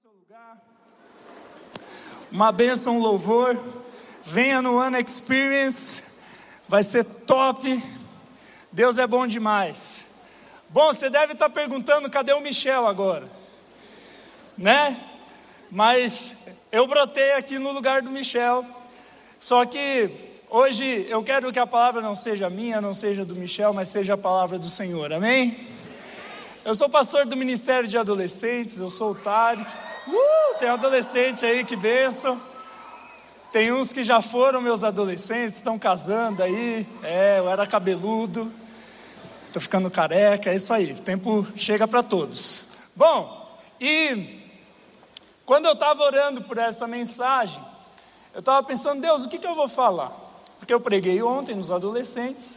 seu lugar. Uma bênção, um louvor. Venha no One Experience. Vai ser top. Deus é bom demais. Bom, você deve estar perguntando cadê o Michel agora? Né? Mas eu brotei aqui no lugar do Michel. Só que hoje eu quero que a palavra não seja minha, não seja do Michel, mas seja a palavra do Senhor. Amém? Eu sou pastor do Ministério de Adolescentes, eu sou o Tarek. Uh, tem adolescente aí, que benção. Tem uns que já foram meus adolescentes, estão casando aí. É, eu era cabeludo, estou ficando careca, é isso aí. O tempo chega para todos. Bom, e quando eu estava orando por essa mensagem, eu estava pensando, Deus, o que, que eu vou falar? Porque eu preguei ontem nos adolescentes.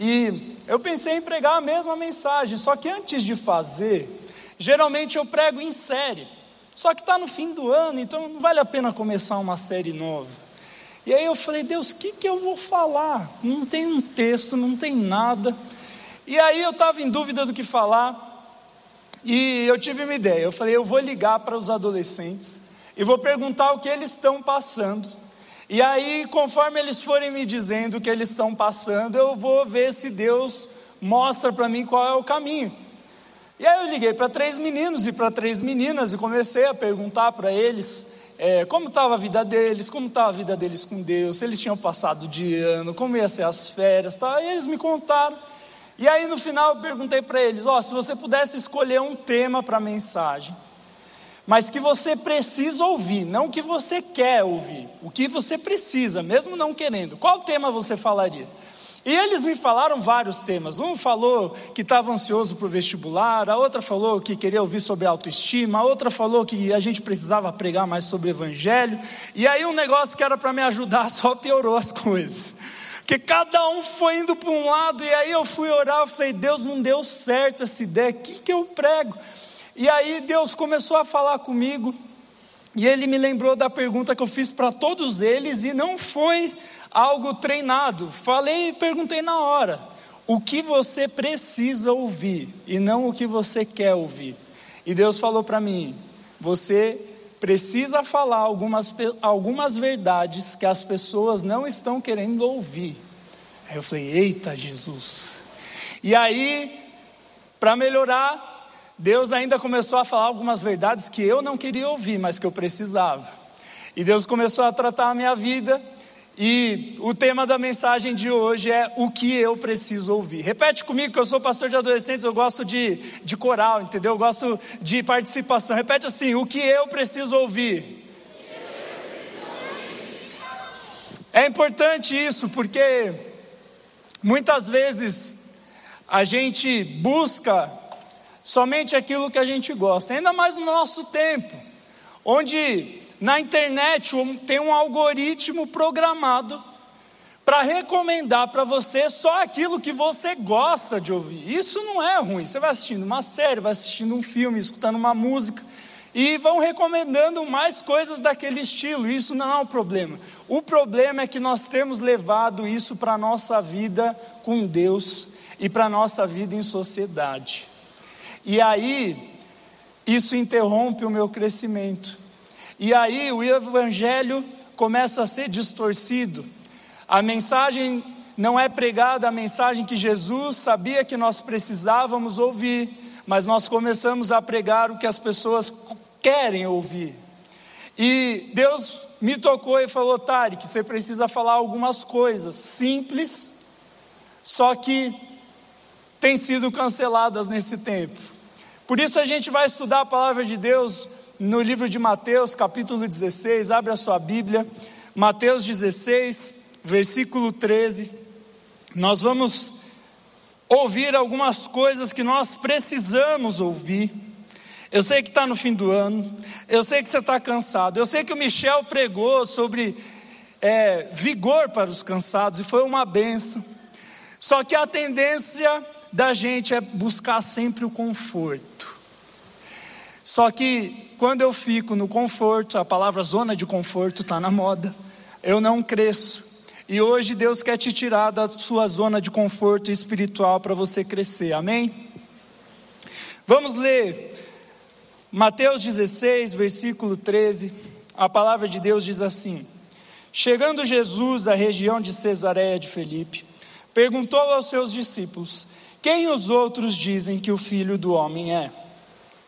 E eu pensei em pregar a mesma mensagem, só que antes de fazer, geralmente eu prego em série. Só que está no fim do ano, então não vale a pena começar uma série nova. E aí eu falei, Deus, o que, que eu vou falar? Não tem um texto, não tem nada. E aí eu estava em dúvida do que falar. E eu tive uma ideia. Eu falei, eu vou ligar para os adolescentes e vou perguntar o que eles estão passando. E aí, conforme eles forem me dizendo o que eles estão passando, eu vou ver se Deus mostra para mim qual é o caminho. E aí eu liguei para três meninos e para três meninas e comecei a perguntar para eles é, como estava a vida deles, como estava a vida deles com Deus, se eles tinham passado de ano, como ia ser as férias, tá? e eles me contaram. E aí no final eu perguntei para eles: ó, oh, se você pudesse escolher um tema para a mensagem, mas que você precisa ouvir, não que você quer ouvir, o que você precisa, mesmo não querendo, qual tema você falaria? E eles me falaram vários temas. Um falou que estava ansioso para o vestibular, a outra falou que queria ouvir sobre autoestima, a outra falou que a gente precisava pregar mais sobre o evangelho. E aí um negócio que era para me ajudar só piorou as coisas. Porque cada um foi indo para um lado, e aí eu fui orar, eu falei, Deus, não deu certo essa ideia, o que, que eu prego? E aí Deus começou a falar comigo, e Ele me lembrou da pergunta que eu fiz para todos eles, e não foi algo treinado. Falei e perguntei na hora: o que você precisa ouvir e não o que você quer ouvir. E Deus falou para mim: você precisa falar algumas, algumas verdades que as pessoas não estão querendo ouvir. Aí eu falei: eita Jesus. E aí, para melhorar, Deus ainda começou a falar algumas verdades que eu não queria ouvir, mas que eu precisava. E Deus começou a tratar a minha vida e o tema da mensagem de hoje é o que eu preciso ouvir. Repete comigo que eu sou pastor de adolescentes, eu gosto de, de coral, entendeu? Eu gosto de participação. Repete assim: o que eu preciso ouvir. É importante isso porque muitas vezes a gente busca somente aquilo que a gente gosta, ainda mais no nosso tempo, onde na internet tem um algoritmo programado para recomendar para você só aquilo que você gosta de ouvir. Isso não é ruim. Você vai assistindo uma série, vai assistindo um filme, escutando uma música e vão recomendando mais coisas daquele estilo. Isso não é um problema. O problema é que nós temos levado isso para a nossa vida com Deus e para a nossa vida em sociedade. E aí, isso interrompe o meu crescimento. E aí o evangelho começa a ser distorcido. A mensagem não é pregada a mensagem que Jesus sabia que nós precisávamos ouvir, mas nós começamos a pregar o que as pessoas querem ouvir. E Deus me tocou e falou: Tarek, você precisa falar algumas coisas simples, só que têm sido canceladas nesse tempo. Por isso a gente vai estudar a palavra de Deus no livro de Mateus, capítulo 16, abre a sua Bíblia, Mateus 16, versículo 13. Nós vamos ouvir algumas coisas que nós precisamos ouvir. Eu sei que está no fim do ano, eu sei que você está cansado, eu sei que o Michel pregou sobre é, vigor para os cansados e foi uma benção. Só que a tendência da gente é buscar sempre o conforto. Só que quando eu fico no conforto, a palavra zona de conforto está na moda, eu não cresço. E hoje Deus quer te tirar da sua zona de conforto espiritual para você crescer, amém? Vamos ler Mateus 16, versículo 13, a palavra de Deus diz assim: Chegando Jesus à região de Cesareia de Felipe, perguntou aos seus discípulos: Quem os outros dizem que o filho do homem é?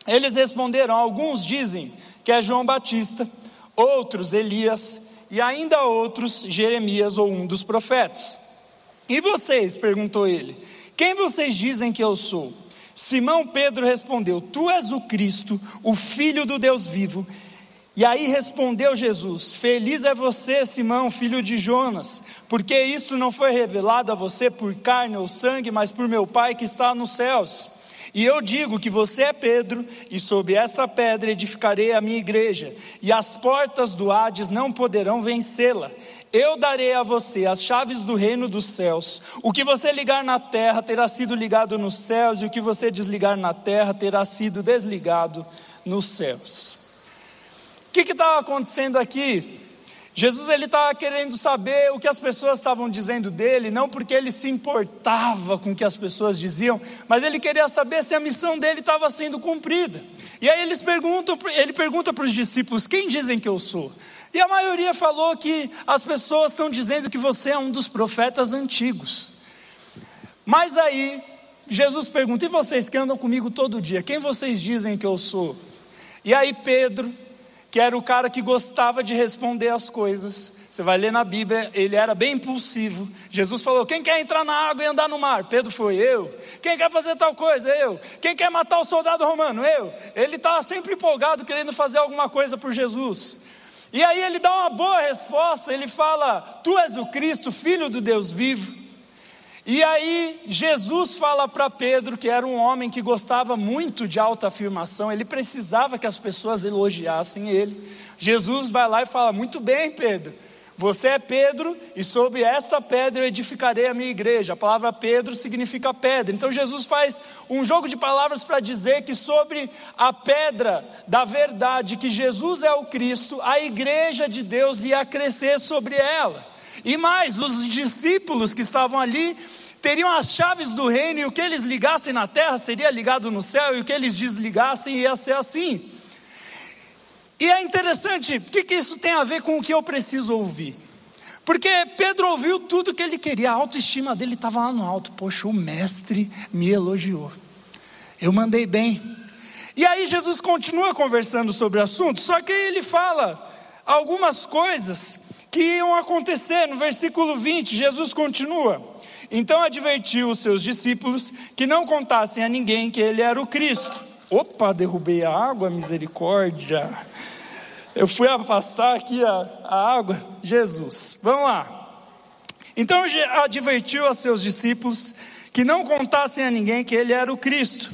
Eles responderam: Alguns dizem que é João Batista, outros Elias, e ainda outros Jeremias ou um dos profetas. E vocês? perguntou ele: Quem vocês dizem que eu sou? Simão Pedro respondeu: Tu és o Cristo, o Filho do Deus vivo. E aí respondeu Jesus: Feliz é você, Simão, filho de Jonas, porque isso não foi revelado a você por carne ou sangue, mas por meu Pai que está nos céus. E eu digo que você é Pedro, e sobre essa pedra edificarei a minha igreja, e as portas do Hades não poderão vencê-la. Eu darei a você as chaves do reino dos céus. O que você ligar na terra terá sido ligado nos céus, e o que você desligar na terra terá sido desligado nos céus. O que estava acontecendo aqui? Jesus ele estava querendo saber o que as pessoas estavam dizendo dele, não porque ele se importava com o que as pessoas diziam, mas ele queria saber se a missão dele estava sendo cumprida. E aí eles perguntam, ele pergunta para os discípulos: quem dizem que eu sou? E a maioria falou que as pessoas estão dizendo que você é um dos profetas antigos. Mas aí Jesus pergunta: e vocês que andam comigo todo dia, quem vocês dizem que eu sou? E aí Pedro que era o cara que gostava de responder as coisas. Você vai ler na Bíblia, ele era bem impulsivo. Jesus falou: Quem quer entrar na água e andar no mar? Pedro foi eu. Quem quer fazer tal coisa? Eu. Quem quer matar o soldado romano? Eu. Ele estava sempre empolgado, querendo fazer alguma coisa por Jesus. E aí ele dá uma boa resposta. Ele fala: Tu és o Cristo, filho do Deus vivo. E aí Jesus fala para Pedro, que era um homem que gostava muito de autoafirmação, ele precisava que as pessoas elogiassem ele. Jesus vai lá e fala: Muito bem, Pedro, você é Pedro, e sobre esta pedra eu edificarei a minha igreja. A palavra Pedro significa pedra. Então Jesus faz um jogo de palavras para dizer que sobre a pedra da verdade, que Jesus é o Cristo, a igreja de Deus ia crescer sobre ela. E mais, os discípulos que estavam ali teriam as chaves do reino, e o que eles ligassem na terra seria ligado no céu, e o que eles desligassem ia ser assim. E é interessante, o que, que isso tem a ver com o que eu preciso ouvir? Porque Pedro ouviu tudo que ele queria, a autoestima dele estava lá no alto. Poxa, o mestre me elogiou, eu mandei bem. E aí Jesus continua conversando sobre o assunto, só que ele fala algumas coisas que iam acontecer. No versículo 20, Jesus continua. Então advertiu os seus discípulos que não contassem a ninguém que ele era o Cristo. Opa, derrubei a água, misericórdia. Eu fui afastar aqui a, a água. Jesus, vamos lá. Então advertiu a seus discípulos que não contassem a ninguém que ele era o Cristo.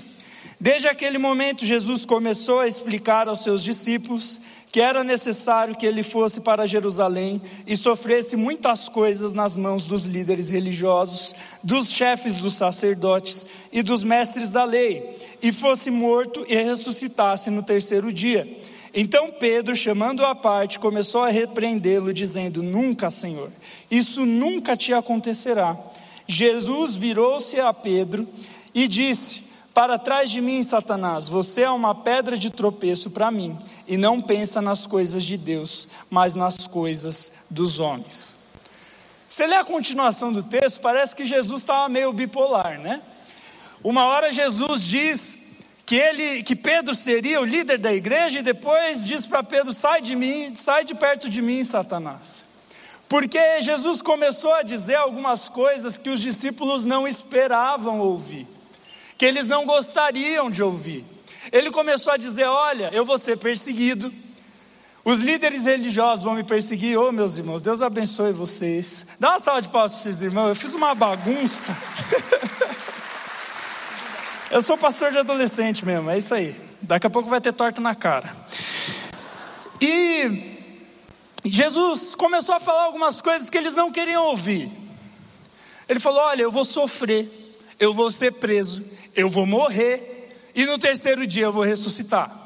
Desde aquele momento, Jesus começou a explicar aos seus discípulos que era necessário que ele fosse para Jerusalém e sofresse muitas coisas nas mãos dos líderes religiosos, dos chefes dos sacerdotes e dos mestres da lei, e fosse morto e ressuscitasse no terceiro dia. Então Pedro, chamando-o à parte, começou a repreendê-lo, dizendo: Nunca, Senhor, isso nunca te acontecerá. Jesus virou-se a Pedro e disse: para trás de mim, Satanás, você é uma pedra de tropeço para mim, e não pensa nas coisas de Deus, mas nas coisas dos homens. Você lê a continuação do texto, parece que Jesus estava meio bipolar, né? Uma hora Jesus diz que ele, que Pedro seria o líder da igreja, e depois diz para Pedro: sai de mim, sai de perto de mim, Satanás. Porque Jesus começou a dizer algumas coisas que os discípulos não esperavam ouvir que eles não gostariam de ouvir. Ele começou a dizer: Olha, eu vou ser perseguido, os líderes religiosos vão me perseguir. Ô oh, meus irmãos, Deus abençoe vocês. Dá uma salva de palmas para esses irmãos, eu fiz uma bagunça. eu sou pastor de adolescente mesmo, é isso aí. Daqui a pouco vai ter torta na cara. E Jesus começou a falar algumas coisas que eles não queriam ouvir. Ele falou: Olha, eu vou sofrer, eu vou ser preso, eu vou morrer e no terceiro dia eu vou ressuscitar.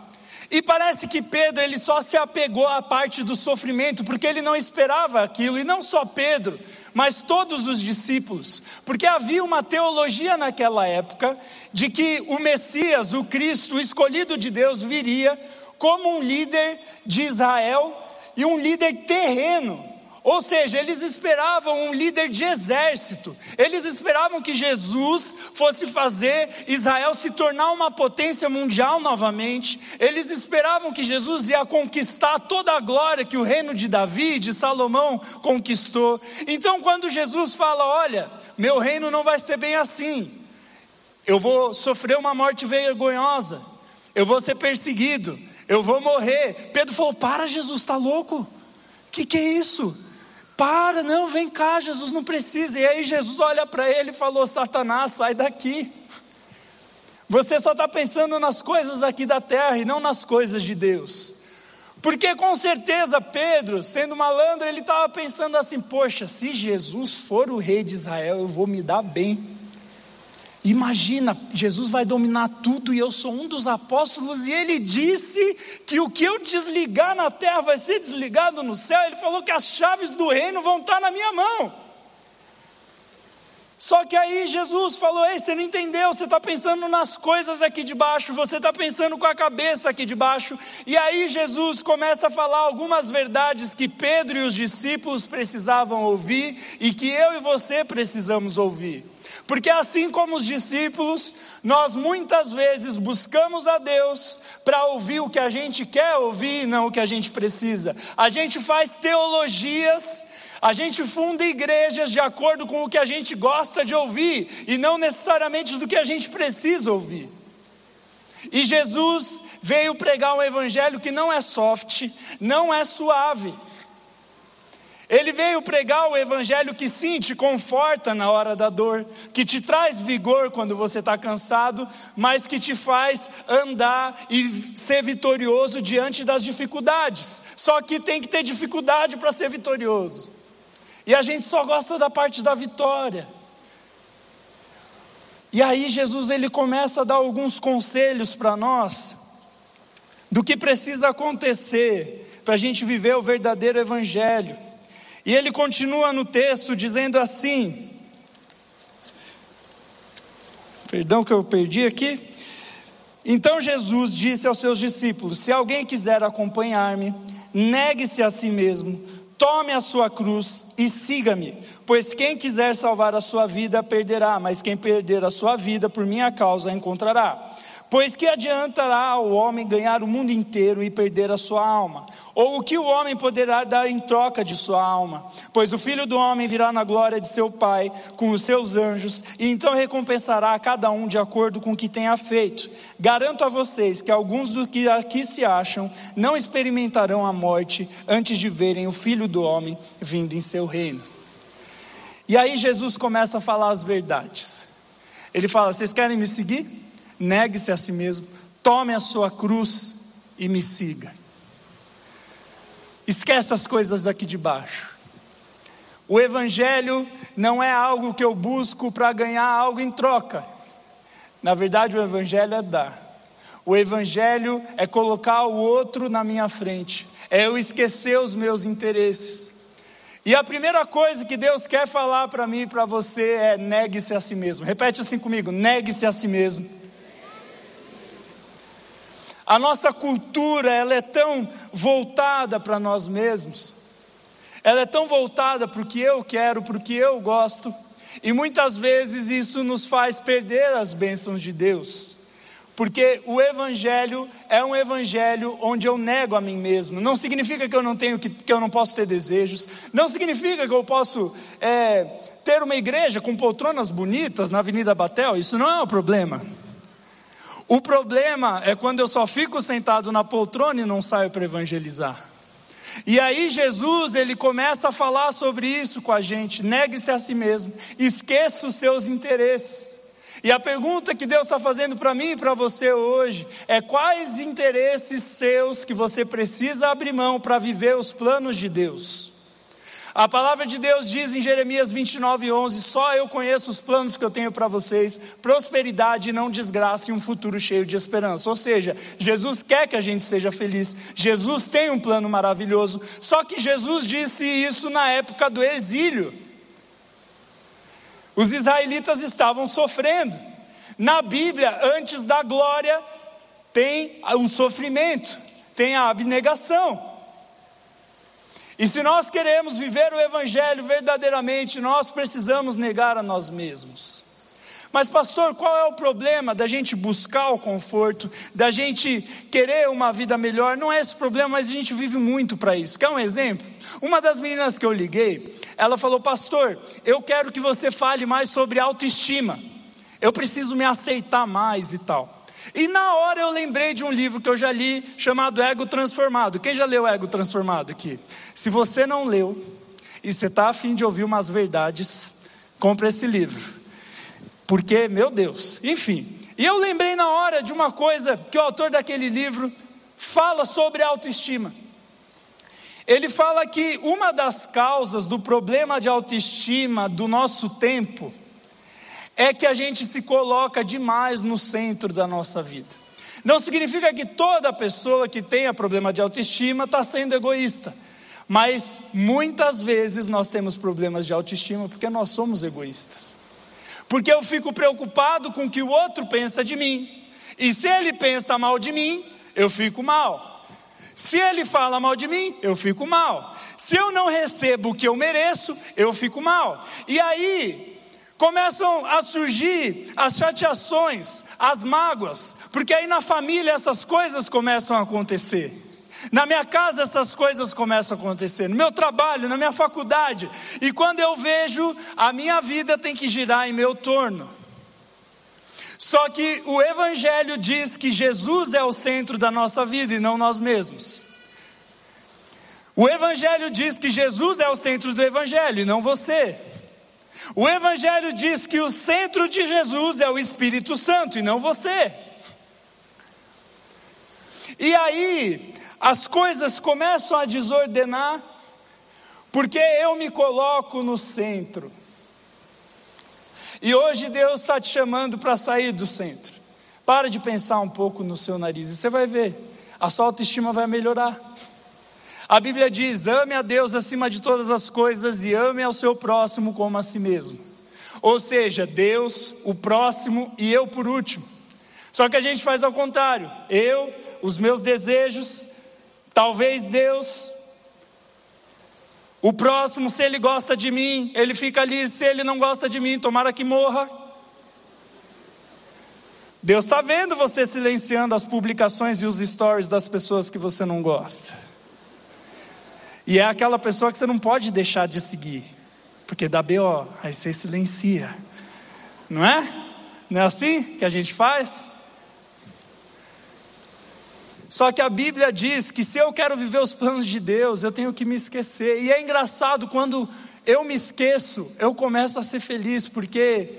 E parece que Pedro ele só se apegou à parte do sofrimento, porque ele não esperava aquilo, e não só Pedro, mas todos os discípulos, porque havia uma teologia naquela época de que o Messias, o Cristo, o escolhido de Deus, viria como um líder de Israel e um líder terreno. Ou seja, eles esperavam um líder de exército, eles esperavam que Jesus fosse fazer Israel se tornar uma potência mundial novamente, eles esperavam que Jesus ia conquistar toda a glória que o reino de Davi, de Salomão conquistou. Então, quando Jesus fala: Olha, meu reino não vai ser bem assim, eu vou sofrer uma morte vergonhosa, eu vou ser perseguido, eu vou morrer. Pedro falou: Para, Jesus, está louco? O que, que é isso? Para, não, vem cá, Jesus não precisa. E aí Jesus olha para ele e falou: Satanás, sai daqui. Você só está pensando nas coisas aqui da terra e não nas coisas de Deus. Porque com certeza Pedro, sendo malandro, ele estava pensando assim: poxa, se Jesus for o rei de Israel, eu vou me dar bem. Imagina, Jesus vai dominar tudo e eu sou um dos apóstolos, e ele disse que o que eu desligar na terra vai ser desligado no céu. Ele falou que as chaves do reino vão estar na minha mão. Só que aí Jesus falou: Ei, você não entendeu, você está pensando nas coisas aqui de baixo, você está pensando com a cabeça aqui de baixo. E aí Jesus começa a falar algumas verdades que Pedro e os discípulos precisavam ouvir e que eu e você precisamos ouvir. Porque assim como os discípulos, nós muitas vezes buscamos a Deus para ouvir o que a gente quer ouvir e não o que a gente precisa. A gente faz teologias, a gente funda igrejas de acordo com o que a gente gosta de ouvir e não necessariamente do que a gente precisa ouvir. E Jesus veio pregar um evangelho que não é soft, não é suave. Ele veio pregar o evangelho que sim te conforta na hora da dor, que te traz vigor quando você está cansado, mas que te faz andar e ser vitorioso diante das dificuldades. Só que tem que ter dificuldade para ser vitorioso. E a gente só gosta da parte da vitória. E aí Jesus ele começa a dar alguns conselhos para nós do que precisa acontecer para a gente viver o verdadeiro evangelho. E ele continua no texto dizendo assim: Perdão que eu perdi aqui. Então Jesus disse aos seus discípulos: Se alguém quiser acompanhar-me, negue-se a si mesmo, tome a sua cruz e siga-me. Pois quem quiser salvar a sua vida perderá, mas quem perder a sua vida por minha causa encontrará. Pois que adiantará ao homem ganhar o mundo inteiro e perder a sua alma? Ou o que o homem poderá dar em troca de sua alma? Pois o filho do homem virá na glória de seu Pai com os seus anjos, e então recompensará a cada um de acordo com o que tenha feito. Garanto a vocês que alguns dos que aqui se acham não experimentarão a morte antes de verem o filho do homem vindo em seu reino. E aí Jesus começa a falar as verdades. Ele fala: Vocês querem me seguir? Negue-se a si mesmo, tome a sua cruz e me siga. Esquece as coisas aqui de baixo. O Evangelho não é algo que eu busco para ganhar algo em troca. Na verdade, o Evangelho é dar. O Evangelho é colocar o outro na minha frente, é eu esquecer os meus interesses. E a primeira coisa que Deus quer falar para mim e para você é: negue-se a si mesmo. Repete assim comigo: negue-se a si mesmo. A nossa cultura, ela é tão voltada para nós mesmos. Ela é tão voltada para o que eu quero, para o que eu gosto, e muitas vezes isso nos faz perder as bênçãos de Deus. Porque o evangelho é um evangelho onde eu nego a mim mesmo. Não significa que eu não tenho que, que eu não posso ter desejos. Não significa que eu posso é, ter uma igreja com poltronas bonitas na Avenida Batel. Isso não é o problema. O problema é quando eu só fico sentado na poltrona e não saio para evangelizar. E aí Jesus, ele começa a falar sobre isso com a gente, negue-se a si mesmo, esqueça os seus interesses. E a pergunta que Deus está fazendo para mim e para você hoje é quais interesses seus que você precisa abrir mão para viver os planos de Deus? A palavra de Deus diz em Jeremias 29, 11: Só eu conheço os planos que eu tenho para vocês, prosperidade e não desgraça e um futuro cheio de esperança. Ou seja, Jesus quer que a gente seja feliz, Jesus tem um plano maravilhoso, só que Jesus disse isso na época do exílio. Os israelitas estavam sofrendo. Na Bíblia, antes da glória, tem o sofrimento, tem a abnegação. E se nós queremos viver o Evangelho verdadeiramente, nós precisamos negar a nós mesmos. Mas, pastor, qual é o problema da gente buscar o conforto, da gente querer uma vida melhor? Não é esse problema, mas a gente vive muito para isso. Quer um exemplo? Uma das meninas que eu liguei, ela falou: Pastor, eu quero que você fale mais sobre autoestima. Eu preciso me aceitar mais e tal. E na hora eu lembrei de um livro que eu já li, chamado Ego Transformado. Quem já leu Ego Transformado aqui? Se você não leu e você está afim de ouvir umas verdades, compre esse livro. Porque, meu Deus, enfim. E eu lembrei na hora de uma coisa que o autor daquele livro fala sobre autoestima. Ele fala que uma das causas do problema de autoestima do nosso tempo é que a gente se coloca demais no centro da nossa vida. Não significa que toda pessoa que tenha problema de autoestima está sendo egoísta, mas muitas vezes nós temos problemas de autoestima porque nós somos egoístas. Porque eu fico preocupado com o que o outro pensa de mim, e se ele pensa mal de mim, eu fico mal. Se ele fala mal de mim, eu fico mal. Se eu não recebo o que eu mereço, eu fico mal. E aí, Começam a surgir as chateações, as mágoas, porque aí na família essas coisas começam a acontecer. Na minha casa essas coisas começam a acontecer, no meu trabalho, na minha faculdade, e quando eu vejo, a minha vida tem que girar em meu torno. Só que o Evangelho diz que Jesus é o centro da nossa vida e não nós mesmos. O Evangelho diz que Jesus é o centro do Evangelho e não você. O Evangelho diz que o centro de Jesus é o Espírito Santo e não você. E aí, as coisas começam a desordenar, porque eu me coloco no centro. E hoje Deus está te chamando para sair do centro. Para de pensar um pouco no seu nariz e você vai ver, a sua autoestima vai melhorar. A Bíblia diz: ame a Deus acima de todas as coisas e ame ao seu próximo como a si mesmo. Ou seja, Deus, o próximo e eu por último. Só que a gente faz ao contrário. Eu, os meus desejos, talvez Deus, o próximo, se ele gosta de mim, ele fica ali, se ele não gosta de mim, tomara que morra. Deus está vendo você silenciando as publicações e os stories das pessoas que você não gosta. E é aquela pessoa que você não pode deixar de seguir, porque dá BO, aí você silencia, não é? Não é assim que a gente faz? Só que a Bíblia diz que se eu quero viver os planos de Deus, eu tenho que me esquecer. E é engraçado quando eu me esqueço, eu começo a ser feliz, porque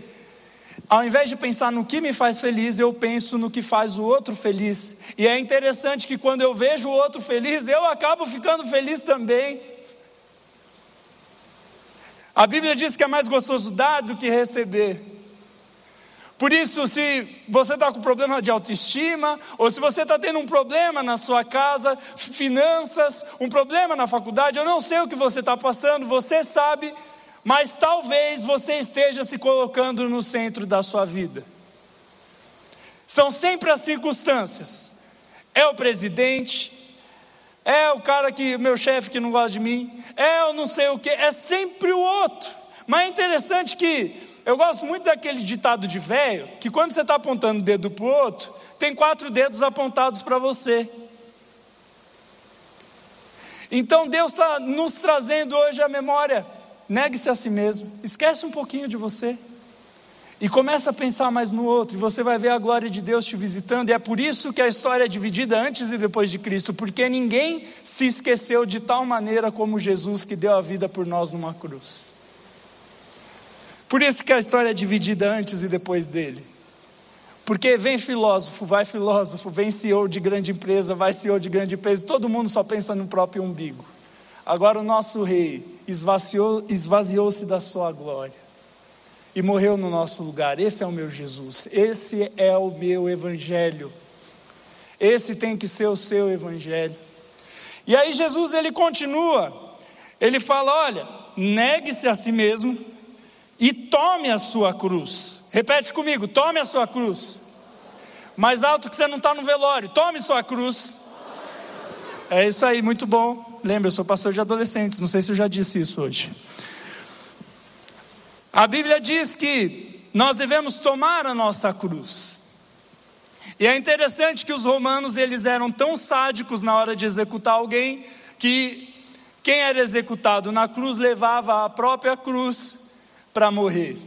ao invés de pensar no que me faz feliz, eu penso no que faz o outro feliz. E é interessante que quando eu vejo o outro feliz, eu acabo ficando feliz também. A Bíblia diz que é mais gostoso dar do que receber. Por isso, se você está com problema de autoestima, ou se você está tendo um problema na sua casa, finanças, um problema na faculdade, eu não sei o que você está passando, você sabe mas talvez você esteja se colocando no centro da sua vida. São sempre as circunstâncias. É o presidente, é o cara que, meu chefe que não gosta de mim, é o não sei o que, é sempre o outro. Mas é interessante que eu gosto muito daquele ditado de velho, que quando você está apontando o dedo para o outro, tem quatro dedos apontados para você. Então Deus está nos trazendo hoje a memória Negue-se a si mesmo, esquece um pouquinho de você e começa a pensar mais no outro, e você vai ver a glória de Deus te visitando, e é por isso que a história é dividida antes e depois de Cristo, porque ninguém se esqueceu de tal maneira como Jesus que deu a vida por nós numa cruz. Por isso que a história é dividida antes e depois dele. Porque vem filósofo, vai filósofo, vem CEO de grande empresa, vai CEO de grande empresa, todo mundo só pensa no próprio umbigo. Agora o nosso rei, esvaziou-se esvaziou da sua glória e morreu no nosso lugar. Esse é o meu Jesus, esse é o meu evangelho. Esse tem que ser o seu evangelho. E aí Jesus ele continua, ele fala: olha, negue-se a si mesmo e tome a sua cruz. Repete comigo: tome a sua cruz. Mais alto que você não está no velório, tome sua cruz. É isso aí, muito bom. Lembra, eu sou pastor de adolescentes, não sei se eu já disse isso hoje. A Bíblia diz que nós devemos tomar a nossa cruz. E é interessante que os romanos eles eram tão sádicos na hora de executar alguém que quem era executado na cruz levava a própria cruz para morrer.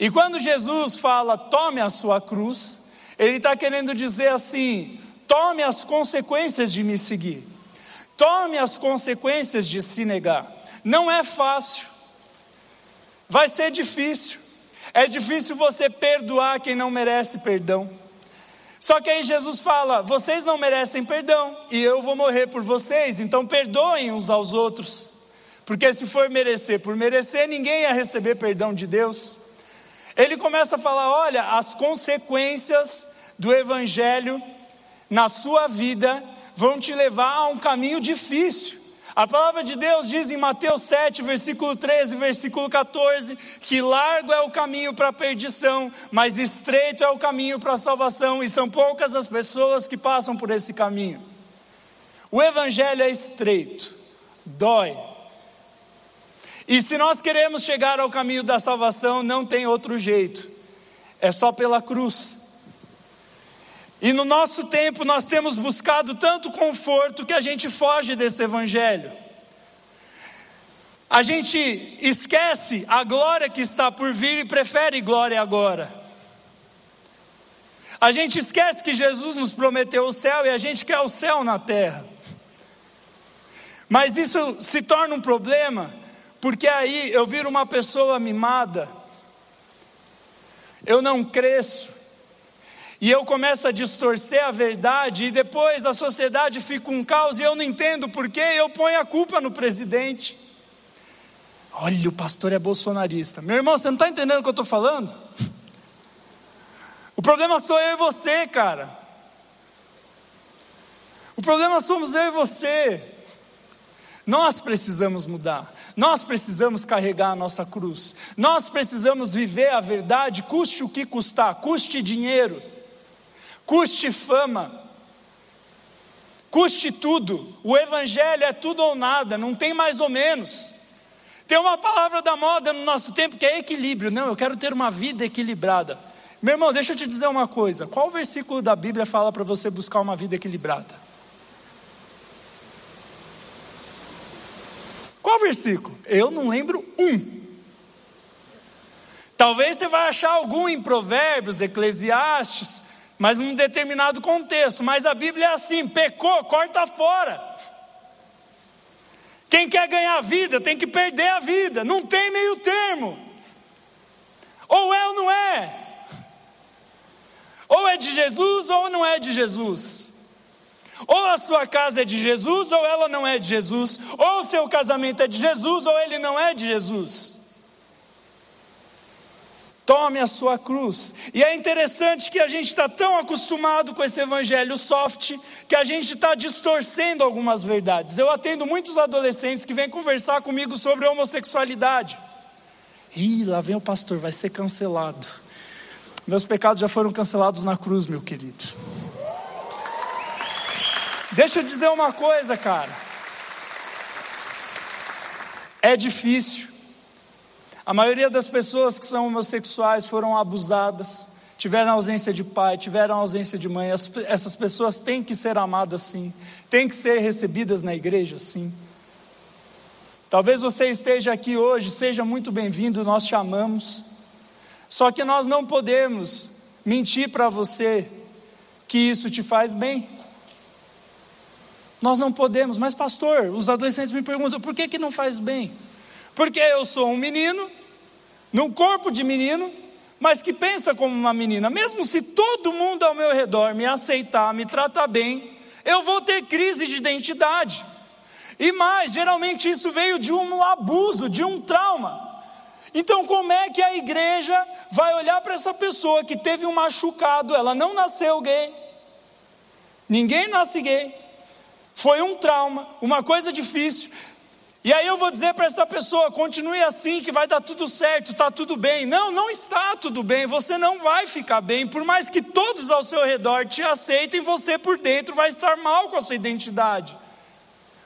E quando Jesus fala tome a sua cruz, ele está querendo dizer assim: tome as consequências de me seguir, tome as consequências de se negar. Não é fácil, Vai ser difícil. É difícil você perdoar quem não merece perdão. Só que aí Jesus fala: vocês não merecem perdão e eu vou morrer por vocês, então perdoem uns aos outros. Porque se for merecer por merecer, ninguém ia receber perdão de Deus. Ele começa a falar: olha, as consequências do Evangelho na sua vida vão te levar a um caminho difícil. A palavra de Deus diz em Mateus 7, versículo 13, versículo 14, que largo é o caminho para a perdição, mas estreito é o caminho para a salvação, e são poucas as pessoas que passam por esse caminho. O evangelho é estreito, dói. E se nós queremos chegar ao caminho da salvação, não tem outro jeito, é só pela cruz. E no nosso tempo nós temos buscado tanto conforto que a gente foge desse evangelho. A gente esquece a glória que está por vir e prefere glória agora. A gente esquece que Jesus nos prometeu o céu e a gente quer o céu na terra. Mas isso se torna um problema, porque aí eu viro uma pessoa mimada, eu não cresço, e eu começo a distorcer a verdade, e depois a sociedade fica um caos, e eu não entendo porquê, eu ponho a culpa no presidente. Olha, o pastor é bolsonarista. Meu irmão, você não está entendendo o que eu estou falando? O problema sou eu e você, cara. O problema somos eu e você. Nós precisamos mudar, nós precisamos carregar a nossa cruz, nós precisamos viver a verdade, custe o que custar, custe dinheiro custe fama, custe tudo. O Evangelho é tudo ou nada, não tem mais ou menos. Tem uma palavra da moda no nosso tempo que é equilíbrio. Não, eu quero ter uma vida equilibrada. Meu irmão, deixa eu te dizer uma coisa. Qual versículo da Bíblia fala para você buscar uma vida equilibrada? Qual versículo? Eu não lembro um. Talvez você vai achar algum em Provérbios, Eclesiastes, mas num determinado contexto. Mas a Bíblia é assim: pecou, corta fora. Quem quer ganhar a vida tem que perder a vida, não tem meio termo. Ou é ou não é. Ou é de Jesus ou não é de Jesus. Ou a sua casa é de Jesus ou ela não é de Jesus. Ou o seu casamento é de Jesus ou ele não é de Jesus. Tome a sua cruz. E é interessante que a gente está tão acostumado com esse evangelho soft que a gente está distorcendo algumas verdades. Eu atendo muitos adolescentes que vêm conversar comigo sobre homossexualidade. Ih, lá vem o pastor, vai ser cancelado. Meus pecados já foram cancelados na cruz, meu querido. Deixa eu dizer uma coisa, cara. É difícil. A maioria das pessoas que são homossexuais foram abusadas, tiveram ausência de pai, tiveram ausência de mãe. essas pessoas têm que ser amadas sim, têm que ser recebidas na igreja sim. Talvez você esteja aqui hoje, seja muito bem-vindo, nós te amamos. Só que nós não podemos mentir para você que isso te faz bem. Nós não podemos, mas pastor, os adolescentes me perguntam por que, que não faz bem? Porque eu sou um menino, num corpo de menino, mas que pensa como uma menina. Mesmo se todo mundo ao meu redor me aceitar, me tratar bem, eu vou ter crise de identidade. E mais, geralmente isso veio de um abuso, de um trauma. Então, como é que a igreja vai olhar para essa pessoa que teve um machucado, ela não nasceu gay, ninguém nasce gay, foi um trauma, uma coisa difícil, e aí eu vou dizer para essa pessoa: continue assim, que vai dar tudo certo, está tudo bem. Não, não está tudo bem, você não vai ficar bem, por mais que todos ao seu redor te aceitem, você por dentro vai estar mal com a sua identidade.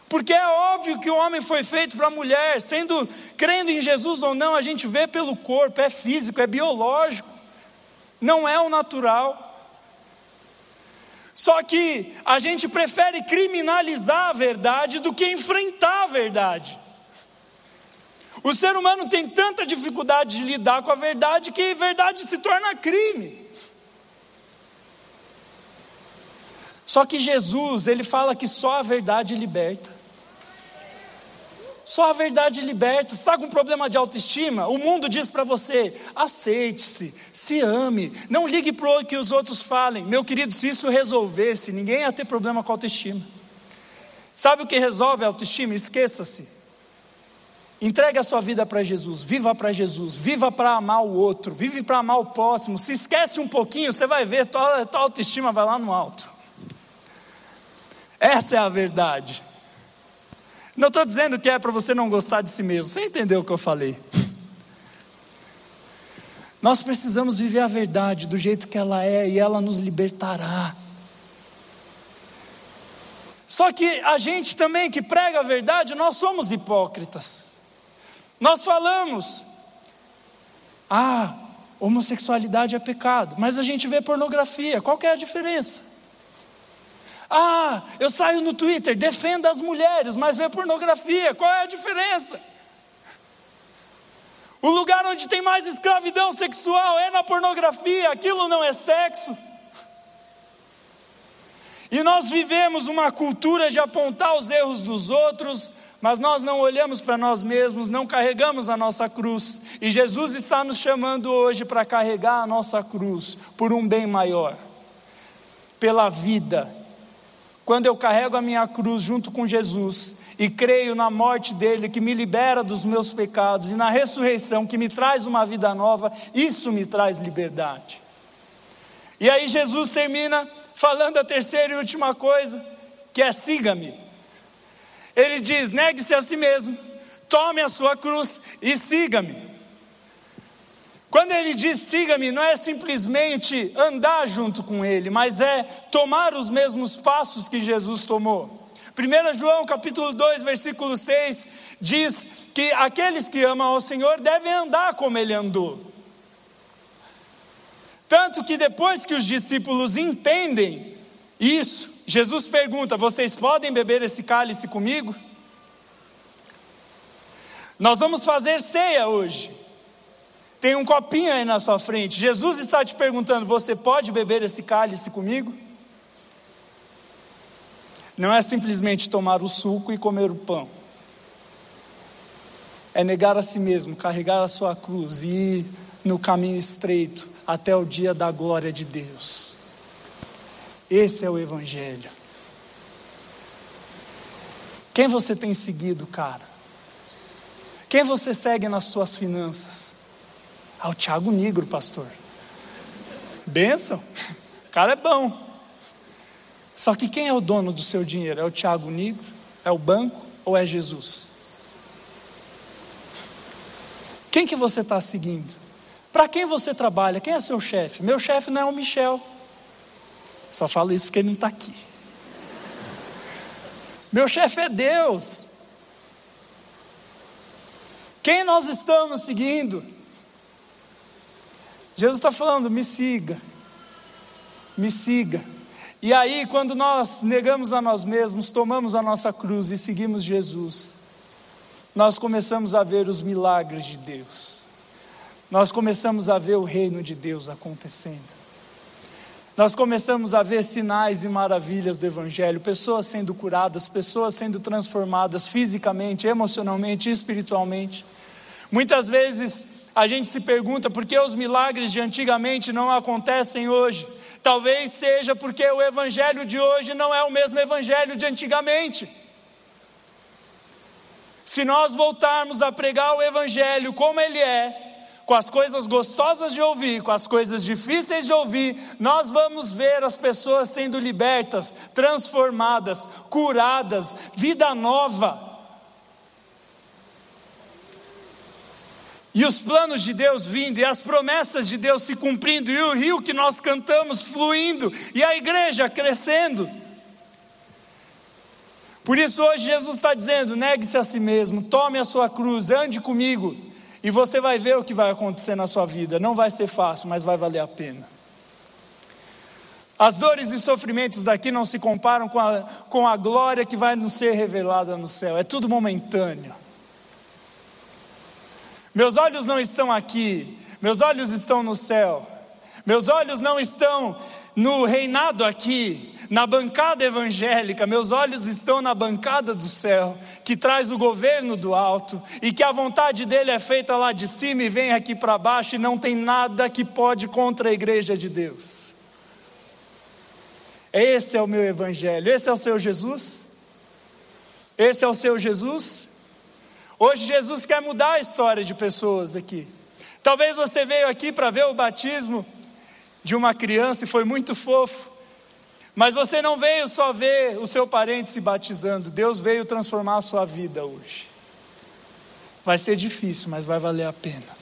Porque é óbvio que o homem foi feito para a mulher, sendo crendo em Jesus ou não, a gente vê pelo corpo, é físico, é biológico, não é o natural. Só que a gente prefere criminalizar a verdade do que enfrentar a verdade. O ser humano tem tanta dificuldade de lidar com a verdade que a verdade se torna crime. Só que Jesus, ele fala que só a verdade liberta. Só a verdade liberta. Está com problema de autoestima? O mundo diz para você: aceite-se, se ame, não ligue para o que os outros falem. Meu querido, se isso resolvesse, ninguém ia ter problema com autoestima. Sabe o que resolve a autoestima? Esqueça-se. Entregue a sua vida para Jesus, viva para Jesus, viva para amar o outro, vive para amar o próximo. Se esquece um pouquinho, você vai ver, tua, tua autoestima vai lá no alto. Essa é a verdade. Não estou dizendo que é para você não gostar de si mesmo, você entendeu o que eu falei. Nós precisamos viver a verdade do jeito que ela é e ela nos libertará. Só que a gente também que prega a verdade, nós somos hipócritas. Nós falamos, ah, homossexualidade é pecado, mas a gente vê pornografia, qual é a diferença? Ah, eu saio no Twitter, defenda as mulheres, mas vê pornografia, qual é a diferença? O lugar onde tem mais escravidão sexual é na pornografia, aquilo não é sexo. E nós vivemos uma cultura de apontar os erros dos outros, mas nós não olhamos para nós mesmos, não carregamos a nossa cruz. E Jesus está nos chamando hoje para carregar a nossa cruz por um bem maior, pela vida quando eu carrego a minha cruz junto com Jesus e creio na morte dele que me libera dos meus pecados e na ressurreição que me traz uma vida nova, isso me traz liberdade. E aí Jesus termina falando a terceira e última coisa, que é siga-me. Ele diz: negue-se a si mesmo, tome a sua cruz e siga-me. Quando ele diz siga-me, não é simplesmente andar junto com ele, mas é tomar os mesmos passos que Jesus tomou. 1 João capítulo 2, versículo 6 diz que aqueles que amam ao Senhor devem andar como ele andou. Tanto que depois que os discípulos entendem isso, Jesus pergunta: Vocês podem beber esse cálice comigo? Nós vamos fazer ceia hoje. Tem um copinho aí na sua frente. Jesus está te perguntando: você pode beber esse cálice comigo? Não é simplesmente tomar o suco e comer o pão. É negar a si mesmo, carregar a sua cruz e ir no caminho estreito até o dia da glória de Deus. Esse é o Evangelho. Quem você tem seguido, cara? Quem você segue nas suas finanças? Ah, o Tiago Negro, pastor. Benção. O cara é bom. Só que quem é o dono do seu dinheiro? É o Tiago Negro? É o banco ou é Jesus? Quem que você está seguindo? Para quem você trabalha? Quem é seu chefe? Meu chefe não é o Michel. Só falo isso porque ele não está aqui. Meu chefe é Deus. Quem nós estamos seguindo? Jesus está falando: me siga, me siga. E aí, quando nós negamos a nós mesmos, tomamos a nossa cruz e seguimos Jesus, nós começamos a ver os milagres de Deus, nós começamos a ver o reino de Deus acontecendo. Nós começamos a ver sinais e maravilhas do Evangelho, pessoas sendo curadas, pessoas sendo transformadas fisicamente, emocionalmente, espiritualmente. Muitas vezes a gente se pergunta por que os milagres de antigamente não acontecem hoje. Talvez seja porque o evangelho de hoje não é o mesmo evangelho de antigamente. Se nós voltarmos a pregar o Evangelho como ele é, com as coisas gostosas de ouvir, com as coisas difíceis de ouvir, nós vamos ver as pessoas sendo libertas, transformadas, curadas, vida nova. E os planos de Deus vindo, e as promessas de Deus se cumprindo, e o rio que nós cantamos fluindo, e a igreja crescendo. Por isso hoje Jesus está dizendo: negue-se a si mesmo, tome a sua cruz, ande comigo, e você vai ver o que vai acontecer na sua vida. Não vai ser fácil, mas vai valer a pena. As dores e sofrimentos daqui não se comparam com a, com a glória que vai nos ser revelada no céu, é tudo momentâneo. Meus olhos não estão aqui, meus olhos estão no céu. Meus olhos não estão no reinado aqui, na bancada evangélica, meus olhos estão na bancada do céu, que traz o governo do alto, e que a vontade dele é feita lá de cima e vem aqui para baixo, e não tem nada que pode contra a igreja de Deus. Esse é o meu evangelho, esse é o seu Jesus? Esse é o seu Jesus? Hoje Jesus quer mudar a história de pessoas aqui. Talvez você veio aqui para ver o batismo de uma criança e foi muito fofo. Mas você não veio só ver o seu parente se batizando, Deus veio transformar a sua vida hoje. Vai ser difícil, mas vai valer a pena.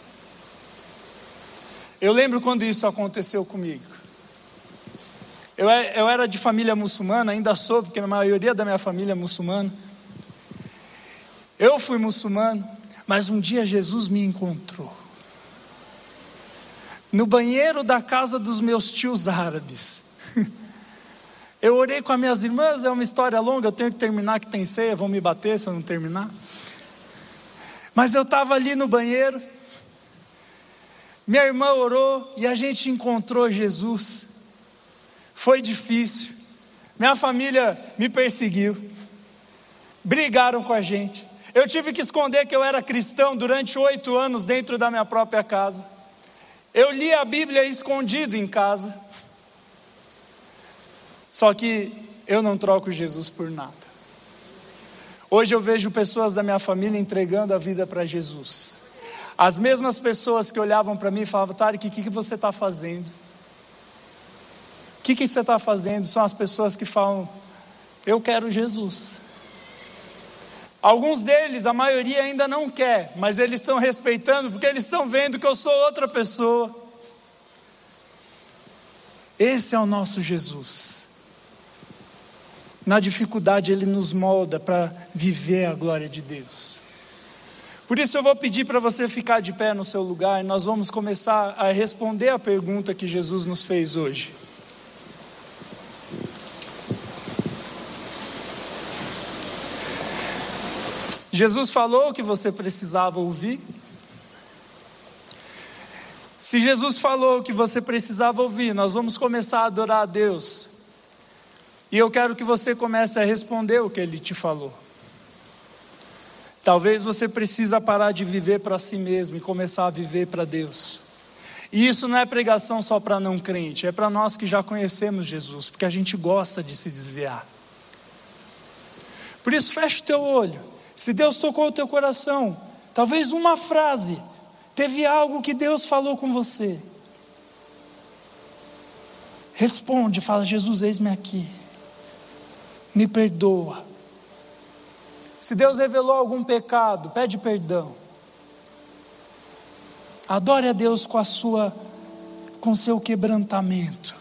Eu lembro quando isso aconteceu comigo. Eu, eu era de família muçulmana, ainda sou, porque a maioria da minha família é muçulmana. Eu fui muçulmano, mas um dia Jesus me encontrou. No banheiro da casa dos meus tios árabes. Eu orei com as minhas irmãs, é uma história longa, eu tenho que terminar que tem ceia, vão me bater se eu não terminar. Mas eu estava ali no banheiro, minha irmã orou e a gente encontrou Jesus. Foi difícil, minha família me perseguiu, brigaram com a gente. Eu tive que esconder que eu era cristão durante oito anos dentro da minha própria casa. Eu li a Bíblia escondido em casa. Só que eu não troco Jesus por nada. Hoje eu vejo pessoas da minha família entregando a vida para Jesus. As mesmas pessoas que olhavam para mim e falavam, Tarek, o que, que você está fazendo? O que, que você está fazendo? São as pessoas que falam, eu quero Jesus. Alguns deles, a maioria ainda não quer, mas eles estão respeitando porque eles estão vendo que eu sou outra pessoa. Esse é o nosso Jesus. Na dificuldade, Ele nos molda para viver a glória de Deus. Por isso, eu vou pedir para você ficar de pé no seu lugar e nós vamos começar a responder a pergunta que Jesus nos fez hoje. Jesus falou o que você precisava ouvir. Se Jesus falou o que você precisava ouvir, nós vamos começar a adorar a Deus. E eu quero que você comece a responder o que ele te falou. Talvez você precisa parar de viver para si mesmo e começar a viver para Deus. E isso não é pregação só para não crente, é para nós que já conhecemos Jesus, porque a gente gosta de se desviar. Por isso fecha o teu olho. Se Deus tocou o teu coração, talvez uma frase, teve algo que Deus falou com você. Responde, fala: Jesus, eis-me aqui, me perdoa. Se Deus revelou algum pecado, pede perdão. Adore a Deus com a sua com seu quebrantamento.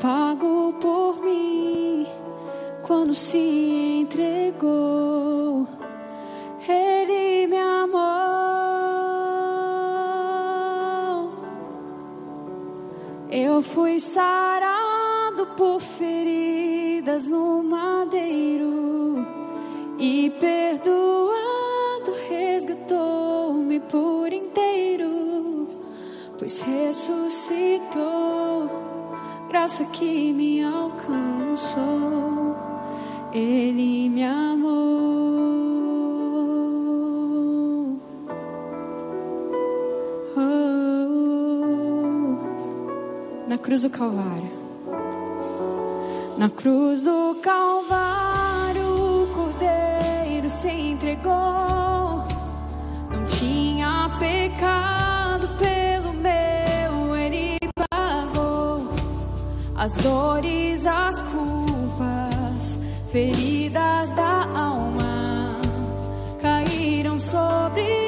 pago por mim quando se entregou. Ele me amou. Eu fui sarado por feridas no madeiro e perdoado resgatou-me por inteiro, pois ressuscitou graça que me alcançou, Ele me amou. Oh, na cruz do Calvário, na cruz do Calvário, o Cordeiro se entregou, não tinha pecado. as dores, as culpas, feridas da alma caíram sobre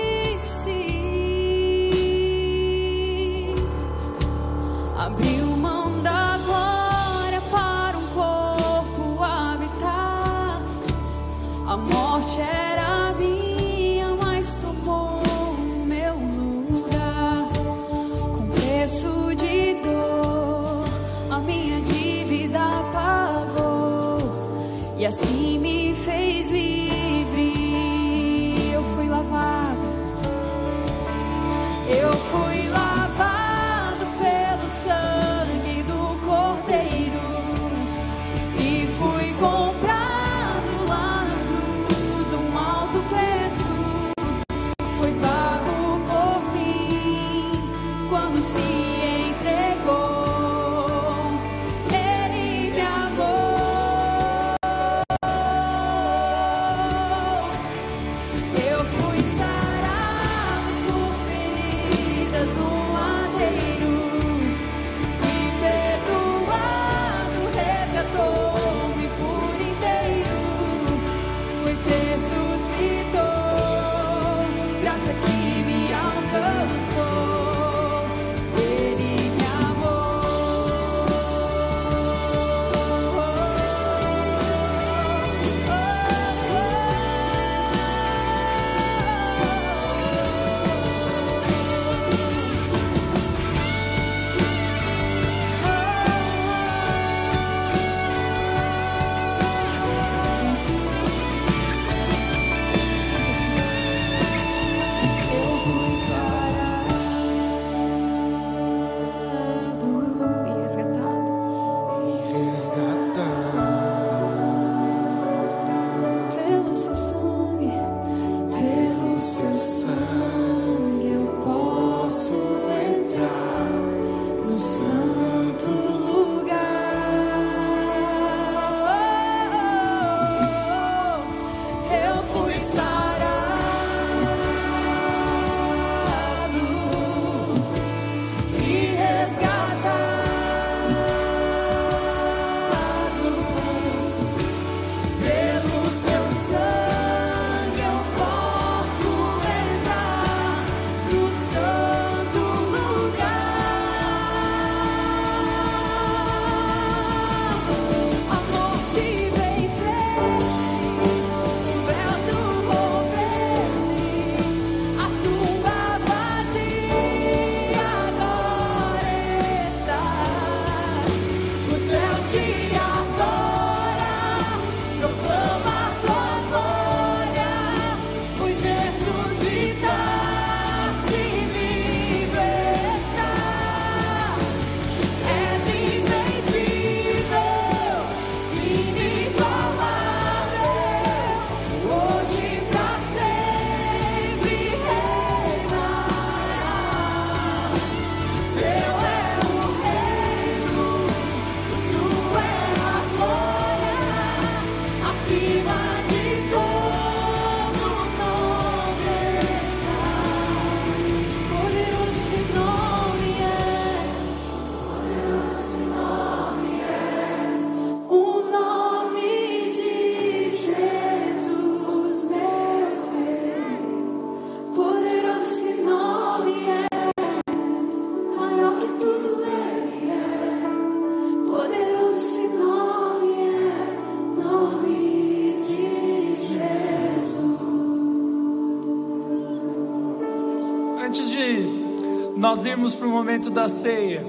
nós irmos para o momento da ceia,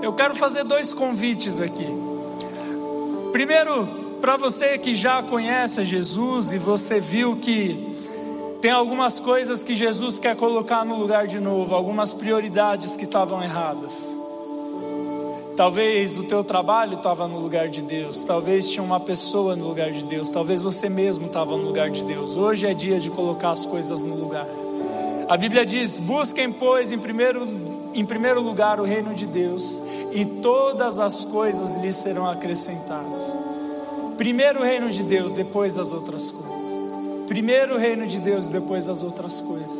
eu quero fazer dois convites aqui. Primeiro, para você que já conhece Jesus e você viu que tem algumas coisas que Jesus quer colocar no lugar de novo, algumas prioridades que estavam erradas. Talvez o teu trabalho estava no lugar de Deus, talvez tinha uma pessoa no lugar de Deus, talvez você mesmo estava no lugar de Deus. Hoje é dia de colocar as coisas no lugar. A Bíblia diz: busquem, pois, em primeiro, em primeiro lugar o reino de Deus, e todas as coisas lhes serão acrescentadas. Primeiro o reino de Deus, depois as outras coisas. Primeiro o reino de Deus, depois as outras coisas.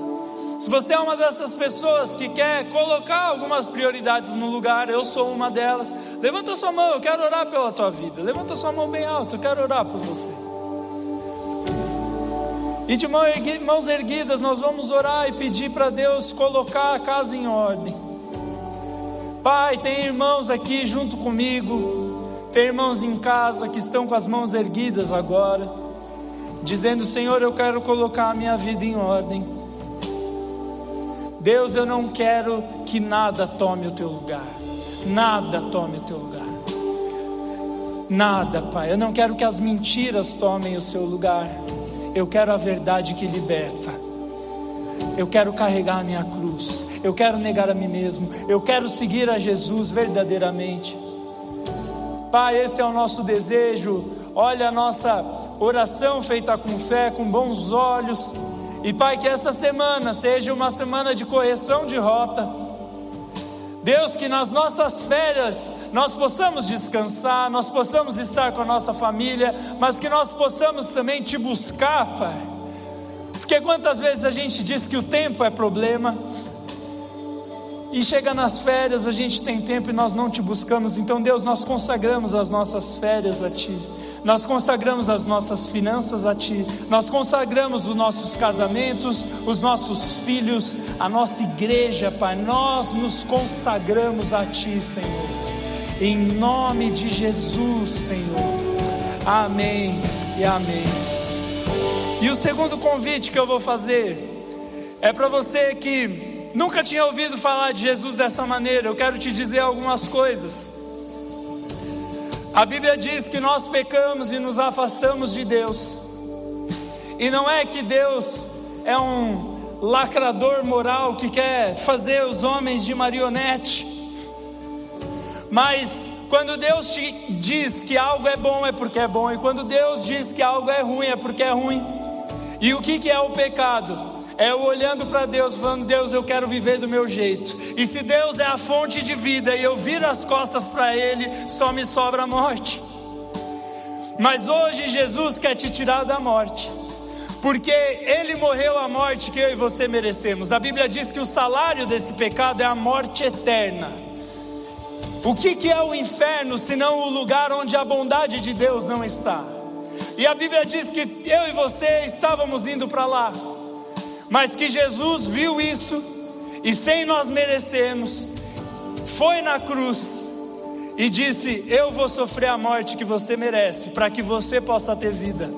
Se você é uma dessas pessoas que quer colocar algumas prioridades no lugar, eu sou uma delas. Levanta sua mão, eu quero orar pela tua vida. Levanta sua mão bem alto, eu quero orar por você. E de mãos erguidas, nós vamos orar e pedir para Deus colocar a casa em ordem. Pai, tem irmãos aqui junto comigo, tem irmãos em casa que estão com as mãos erguidas agora, dizendo: Senhor, eu quero colocar a minha vida em ordem. Deus, eu não quero que nada tome o teu lugar. Nada tome o teu lugar. Nada, Pai. Eu não quero que as mentiras tomem o seu lugar. Eu quero a verdade que liberta. Eu quero carregar a minha cruz. Eu quero negar a mim mesmo. Eu quero seguir a Jesus verdadeiramente. Pai, esse é o nosso desejo. Olha a nossa oração feita com fé, com bons olhos. E Pai, que essa semana seja uma semana de correção de rota. Deus, que nas nossas férias nós possamos descansar, nós possamos estar com a nossa família, mas que nós possamos também te buscar, Pai. Porque quantas vezes a gente diz que o tempo é problema, e chega nas férias, a gente tem tempo e nós não te buscamos, então, Deus, nós consagramos as nossas férias a Ti. Nós consagramos as nossas finanças a Ti, nós consagramos os nossos casamentos, os nossos filhos, a nossa igreja, Pai. Nós nos consagramos a Ti, Senhor, em nome de Jesus, Senhor. Amém e amém. E o segundo convite que eu vou fazer é para você que nunca tinha ouvido falar de Jesus dessa maneira. Eu quero te dizer algumas coisas. A Bíblia diz que nós pecamos e nos afastamos de Deus. E não é que Deus é um lacrador moral que quer fazer os homens de marionete. Mas quando Deus te diz que algo é bom é porque é bom, e quando Deus diz que algo é ruim é porque é ruim. E o que, que é o pecado? É eu olhando para Deus, falando: Deus, eu quero viver do meu jeito. E se Deus é a fonte de vida e eu viro as costas para Ele, só me sobra a morte. Mas hoje Jesus quer te tirar da morte, porque Ele morreu a morte que eu e você merecemos. A Bíblia diz que o salário desse pecado é a morte eterna. O que, que é o inferno senão o lugar onde a bondade de Deus não está? E a Bíblia diz que eu e você estávamos indo para lá mas que Jesus viu isso e sem nós merecermos, foi na cruz e disse: Eu vou sofrer a morte que você merece, para que você possa ter vida.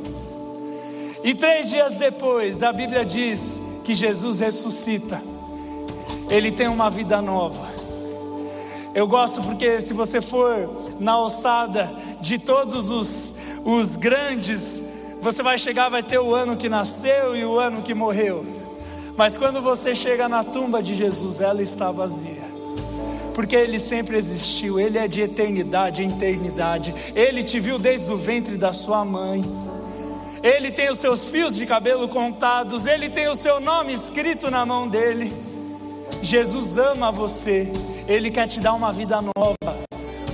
E três dias depois, a Bíblia diz que Jesus ressuscita, ele tem uma vida nova. Eu gosto porque, se você for na alçada de todos os, os grandes, você vai chegar, vai ter o ano que nasceu e o ano que morreu. Mas quando você chega na tumba de Jesus, ela está vazia. Porque ele sempre existiu, ele é de eternidade em eternidade. Ele te viu desde o ventre da sua mãe. Ele tem os seus fios de cabelo contados, ele tem o seu nome escrito na mão dele. Jesus ama você, ele quer te dar uma vida nova.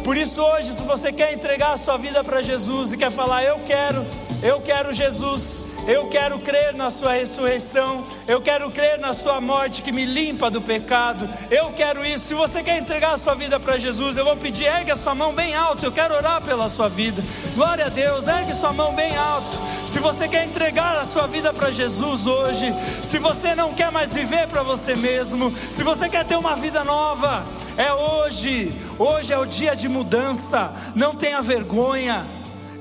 Por isso hoje, se você quer entregar a sua vida para Jesus e quer falar eu quero, eu quero Jesus, eu quero crer na Sua ressurreição. Eu quero crer na Sua morte que me limpa do pecado. Eu quero isso. Se você quer entregar a sua vida para Jesus, eu vou pedir, ergue a sua mão bem alto. Eu quero orar pela sua vida. Glória a Deus, ergue sua mão bem alto. Se você quer entregar a sua vida para Jesus hoje, se você não quer mais viver para você mesmo, se você quer ter uma vida nova, é hoje. Hoje é o dia de mudança. Não tenha vergonha.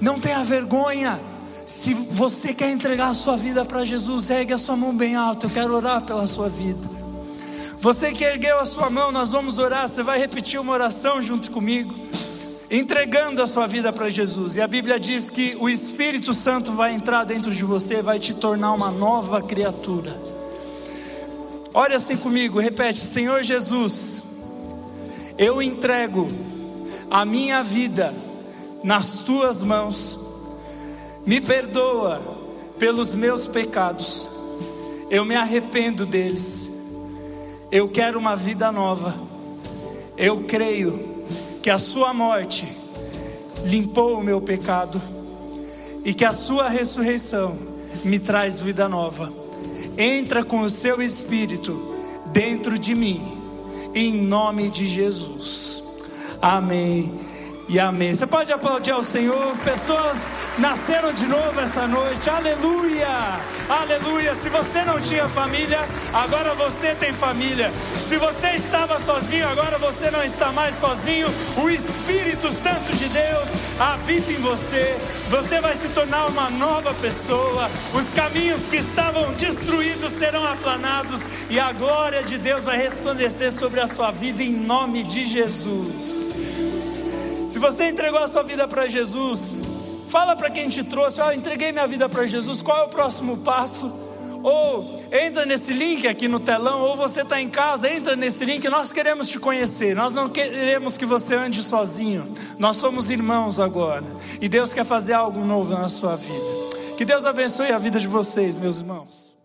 Não tenha vergonha. Se você quer entregar a sua vida para Jesus, ergue a sua mão bem alta. Eu quero orar pela sua vida. Você que ergueu a sua mão, nós vamos orar. Você vai repetir uma oração junto comigo. entregando a sua vida para Jesus. E a Bíblia diz que o Espírito Santo vai entrar dentro de você, vai te tornar uma nova criatura. Olha assim comigo, repete: Senhor Jesus, eu entrego a minha vida nas tuas mãos. Me perdoa pelos meus pecados. Eu me arrependo deles. Eu quero uma vida nova. Eu creio que a sua morte limpou o meu pecado e que a sua ressurreição me traz vida nova. Entra com o seu espírito dentro de mim, em nome de Jesus. Amém e amém. Você pode aplaudir ao Senhor. Pessoas nasceram de novo essa noite. Aleluia! Aleluia! Se você não tinha família, agora você tem família. Se você estava sozinho, agora você não está mais sozinho. O Espírito Santo de Deus habita em você. Você vai se tornar uma nova pessoa. Os caminhos que estavam destruídos serão aplanados e a glória de Deus vai resplandecer sobre a sua vida em nome de Jesus. Se você entregou a sua vida para Jesus, fala para quem te trouxe: Ó, oh, entreguei minha vida para Jesus, qual é o próximo passo? Ou entra nesse link aqui no telão, ou você está em casa, entra nesse link. Nós queremos te conhecer, nós não queremos que você ande sozinho. Nós somos irmãos agora, e Deus quer fazer algo novo na sua vida. Que Deus abençoe a vida de vocês, meus irmãos.